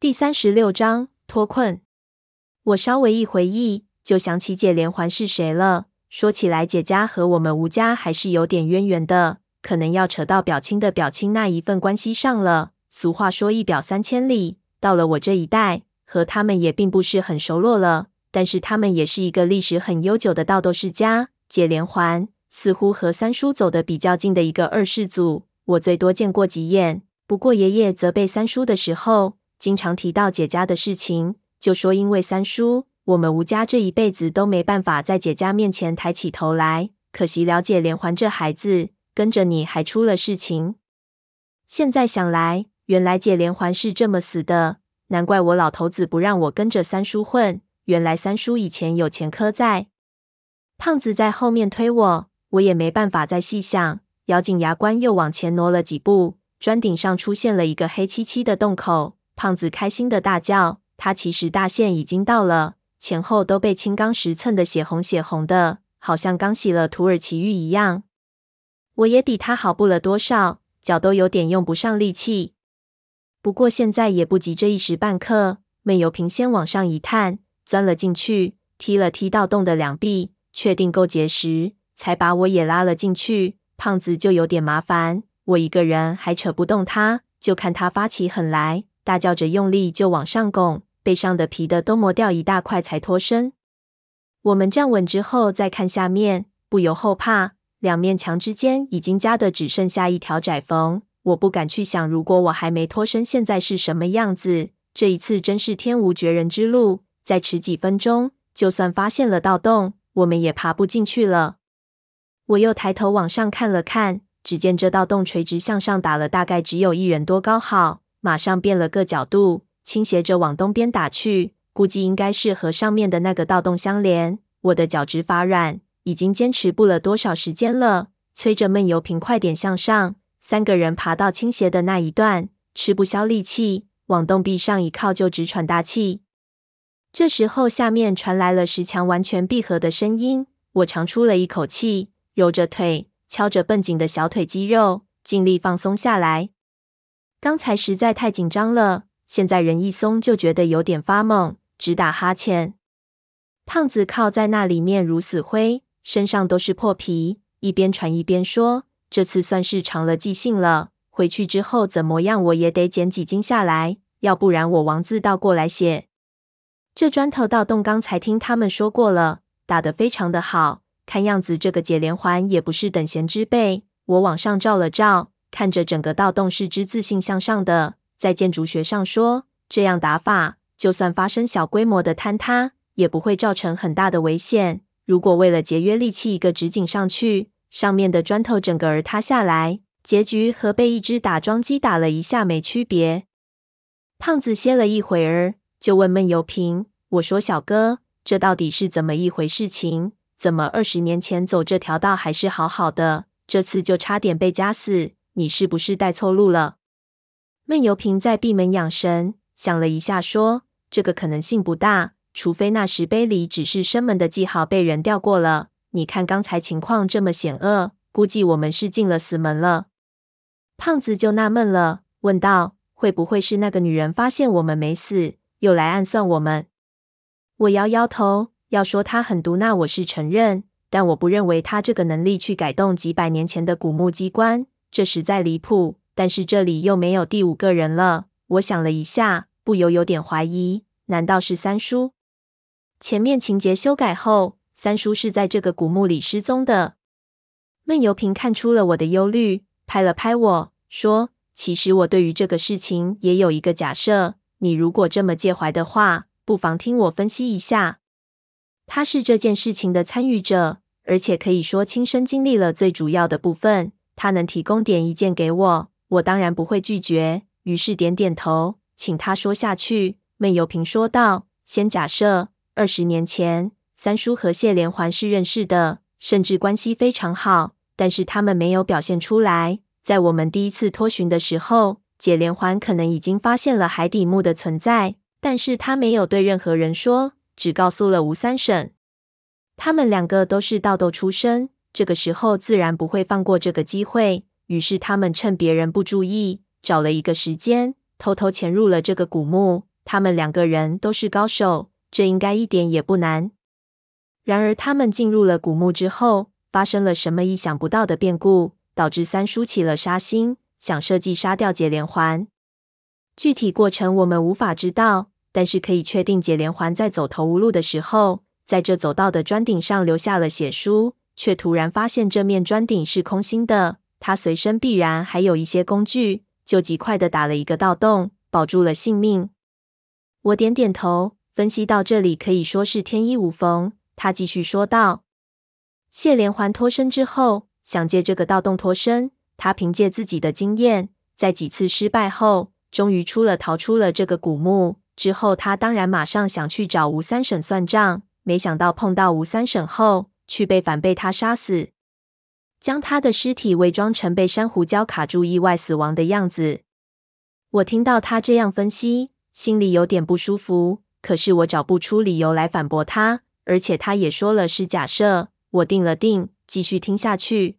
第三十六章脱困。我稍微一回忆，就想起解连环是谁了。说起来，解家和我们吴家还是有点渊源的，可能要扯到表亲的表亲那一份关系上了。俗话说一表三千里，到了我这一代，和他们也并不是很熟络了。但是他们也是一个历史很悠久的盗斗世家。解连环似乎和三叔走得比较近的一个二世祖，我最多见过几眼。不过爷爷责备三叔的时候，经常提到姐家的事情，就说因为三叔，我们吴家这一辈子都没办法在姐家面前抬起头来。可惜了解连环这孩子跟着你还出了事情。现在想来，原来解连环是这么死的，难怪我老头子不让我跟着三叔混。原来三叔以前有前科在。胖子在后面推我，我也没办法再细想，咬紧牙关又往前挪了几步，砖顶上出现了一个黑漆漆的洞口。胖子开心的大叫：“他其实大限已经到了，前后都被青钢石蹭得血红血红的，好像刚洗了土耳其浴一样。”我也比他好不了多少，脚都有点用不上力气。不过现在也不急这一时半刻，闷油瓶先往上一探，钻了进去，踢了踢盗洞的两壁，确定够结实，才把我也拉了进去。胖子就有点麻烦，我一个人还扯不动他，就看他发起狠来。大叫着用力就往上拱，背上的皮的都磨掉一大块才脱身。我们站稳之后再看下面，不由后怕。两面墙之间已经夹得只剩下一条窄缝，我不敢去想，如果我还没脱身，现在是什么样子。这一次真是天无绝人之路，再迟几分钟，就算发现了盗洞，我们也爬不进去了。我又抬头往上看了看，只见这盗洞垂直向上打了大概只有一人多高好。马上变了个角度，倾斜着往东边打去，估计应该是和上面的那个盗洞相连。我的脚直发软，已经坚持不了多少时间了，催着闷油瓶快点向上。三个人爬到倾斜的那一段，吃不消力气，往洞壁上一靠就直喘大气。这时候下面传来了石墙完全闭合的声音，我长出了一口气，揉着腿，敲着绷紧的小腿肌肉，尽力放松下来。刚才实在太紧张了，现在人一松就觉得有点发懵，直打哈欠。胖子靠在那里面如死灰，身上都是破皮，一边喘一边说：“这次算是长了记性了，回去之后怎么样我也得减几斤下来，要不然我王字倒过来写。”这砖头盗洞刚才听他们说过了，打得非常的好，看样子这个解连环也不是等闲之辈。我往上照了照。看着整个盗洞是之自信向上的，在建筑学上说，这样打法，就算发生小规模的坍塌，也不会造成很大的危险。如果为了节约力气，一个直井上去，上面的砖头整个儿塌下来，结局和被一只打桩机打了一下没区别。胖子歇了一会儿，就问闷油瓶：“我说小哥，这到底是怎么一回事情？怎么二十年前走这条道还是好好的，这次就差点被夹死？”你是不是带错路了？闷油瓶在闭门养神，想了一下，说：“这个可能性不大，除非那石碑里只是生门的记号被人调过了。你看刚才情况这么险恶，估计我们是进了死门了。”胖子就纳闷了，问道：“会不会是那个女人发现我们没死，又来暗算我们？”我摇摇头，要说她狠毒，那我是承认，但我不认为她这个能力去改动几百年前的古墓机关。这实在离谱，但是这里又没有第五个人了。我想了一下，不由有点怀疑，难道是三叔？前面情节修改后，三叔是在这个古墓里失踪的。闷油瓶看出了我的忧虑，拍了拍我说：“其实我对于这个事情也有一个假设。你如果这么介怀的话，不妨听我分析一下。他是这件事情的参与者，而且可以说亲身经历了最主要的部分。”他能提供点意见给我，我当然不会拒绝。于是点点头，请他说下去。闷油瓶说道：“先假设二十年前，三叔和谢连环是认识的，甚至关系非常好，但是他们没有表现出来。在我们第一次脱寻的时候，解连环可能已经发现了海底墓的存在，但是他没有对任何人说，只告诉了吴三省。他们两个都是盗斗出身。”这个时候自然不会放过这个机会，于是他们趁别人不注意，找了一个时间，偷偷潜入了这个古墓，他们两个人都是高手，这应该一点也不难。然而，他们进入了古墓之后，发生了什么意想不到的变故，导致三叔起了杀心，想设计杀掉解连环。具体过程我们无法知道，但是可以确定，解连环在走投无路的时候，在这走道的砖顶上留下了血书，却突然发现这面砖顶是空心的。他随身必然还有一些工具，就极快的打了一个盗洞，保住了性命。我点点头，分析到这里可以说是天衣无缝。他继续说道：“谢连环脱身之后，想借这个盗洞脱身。他凭借自己的经验，在几次失败后，终于出了逃出了这个古墓。之后，他当然马上想去找吴三省算账，没想到碰到吴三省后，却被反被他杀死。”将他的尸体伪装成被珊瑚礁卡住意外死亡的样子。我听到他这样分析，心里有点不舒服。可是我找不出理由来反驳他，而且他也说了是假设。我定了定，继续听下去。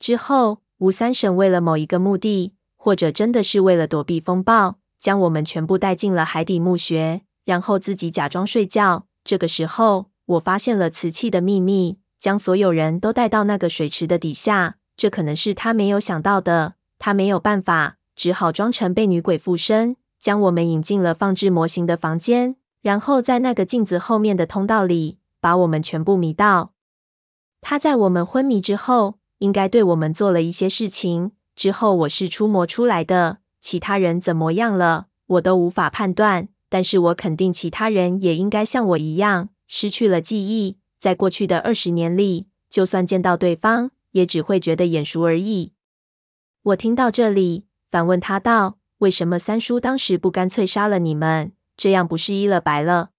之后，吴三省为了某一个目的，或者真的是为了躲避风暴，将我们全部带进了海底墓穴，然后自己假装睡觉。这个时候，我发现了瓷器的秘密。将所有人都带到那个水池的底下，这可能是他没有想到的。他没有办法，只好装成被女鬼附身，将我们引进了放置模型的房间，然后在那个镜子后面的通道里，把我们全部迷倒。他在我们昏迷之后，应该对我们做了一些事情。之后我是出魔出来的，其他人怎么样了，我都无法判断。但是我肯定，其他人也应该像我一样，失去了记忆。在过去的二十年里，就算见到对方，也只会觉得眼熟而已。我听到这里，反问他道：“为什么三叔当时不干脆杀了你们？这样不是一了百了？”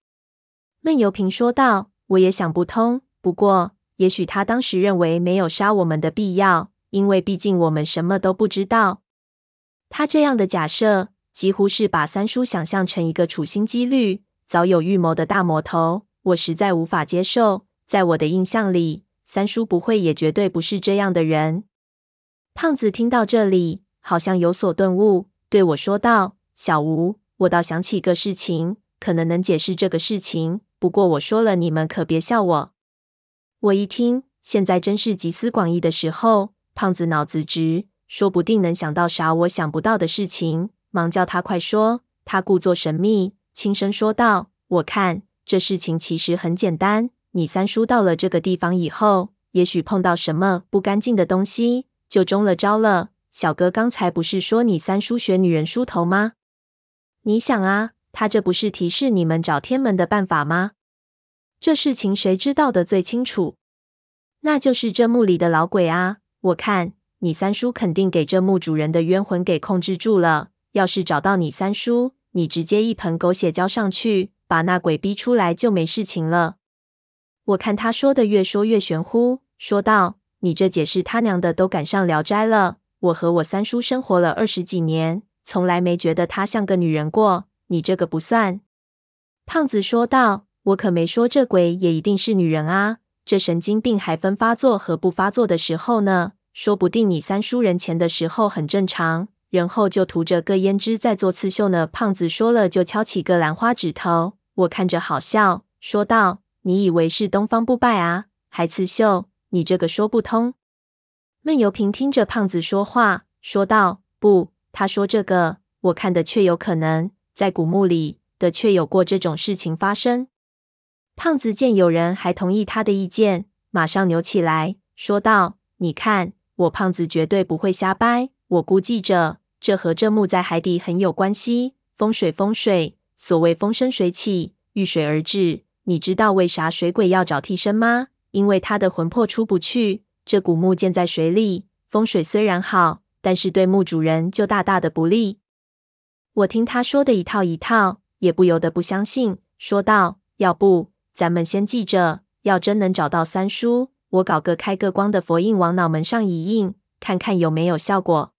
闷油瓶说道：“我也想不通。不过，也许他当时认为没有杀我们的必要，因为毕竟我们什么都不知道。他这样的假设，几乎是把三叔想象成一个处心积虑、早有预谋的大魔头。我实在无法接受。”在我的印象里，三叔不会，也绝对不是这样的人。胖子听到这里，好像有所顿悟，对我说道：“小吴，我倒想起个事情，可能能解释这个事情。不过我说了，你们可别笑我。”我一听，现在真是集思广益的时候。胖子脑子直，说不定能想到啥我想不到的事情，忙叫他快说。他故作神秘，轻声说道：“我看这事情其实很简单。”你三叔到了这个地方以后，也许碰到什么不干净的东西，就中了招了。小哥刚才不是说你三叔学女人梳头吗？你想啊，他这不是提示你们找天门的办法吗？这事情谁知道的最清楚？那就是这墓里的老鬼啊！我看你三叔肯定给这墓主人的冤魂给控制住了。要是找到你三叔，你直接一盆狗血浇上去，把那鬼逼出来就没事情了。我看他说的越说越玄乎，说道：“你这解释他娘的都赶上《聊斋》了。我和我三叔生活了二十几年，从来没觉得他像个女人过。你这个不算。”胖子说道：“我可没说这鬼也一定是女人啊，这神经病还分发作和不发作的时候呢。说不定你三叔人前的时候很正常，人后就涂着个胭脂在做刺绣呢。”胖子说了，就敲起个兰花指头。我看着好笑，说道。你以为是东方不败啊？还刺绣？你这个说不通。闷油瓶听着胖子说话，说道：“不，他说这个，我看的确有可能，在古墓里的确有过这种事情发生。”胖子见有人还同意他的意见，马上扭起来，说道：“你看，我胖子绝对不会瞎掰。我估计着，这和这墓在海底很有关系。风水，风水，所谓风生水起，遇水而至。”你知道为啥水鬼要找替身吗？因为他的魂魄出不去。这古墓建在水里，风水虽然好，但是对墓主人就大大的不利。我听他说的一套一套，也不由得不相信，说道：“要不咱们先记着，要真能找到三叔，我搞个开个光的佛印往脑门上一印，看看有没有效果。”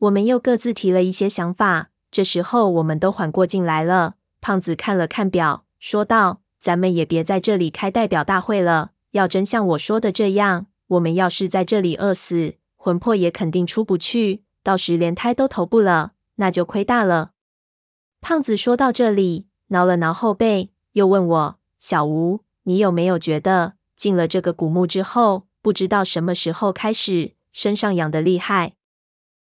我们又各自提了一些想法。这时候我们都缓过劲来了。胖子看了看表，说道。咱们也别在这里开代表大会了。要真像我说的这样，我们要是在这里饿死，魂魄也肯定出不去，到时连胎都投不了，那就亏大了。胖子说到这里，挠了挠后背，又问我：“小吴，你有没有觉得进了这个古墓之后，不知道什么时候开始身上痒的厉害？”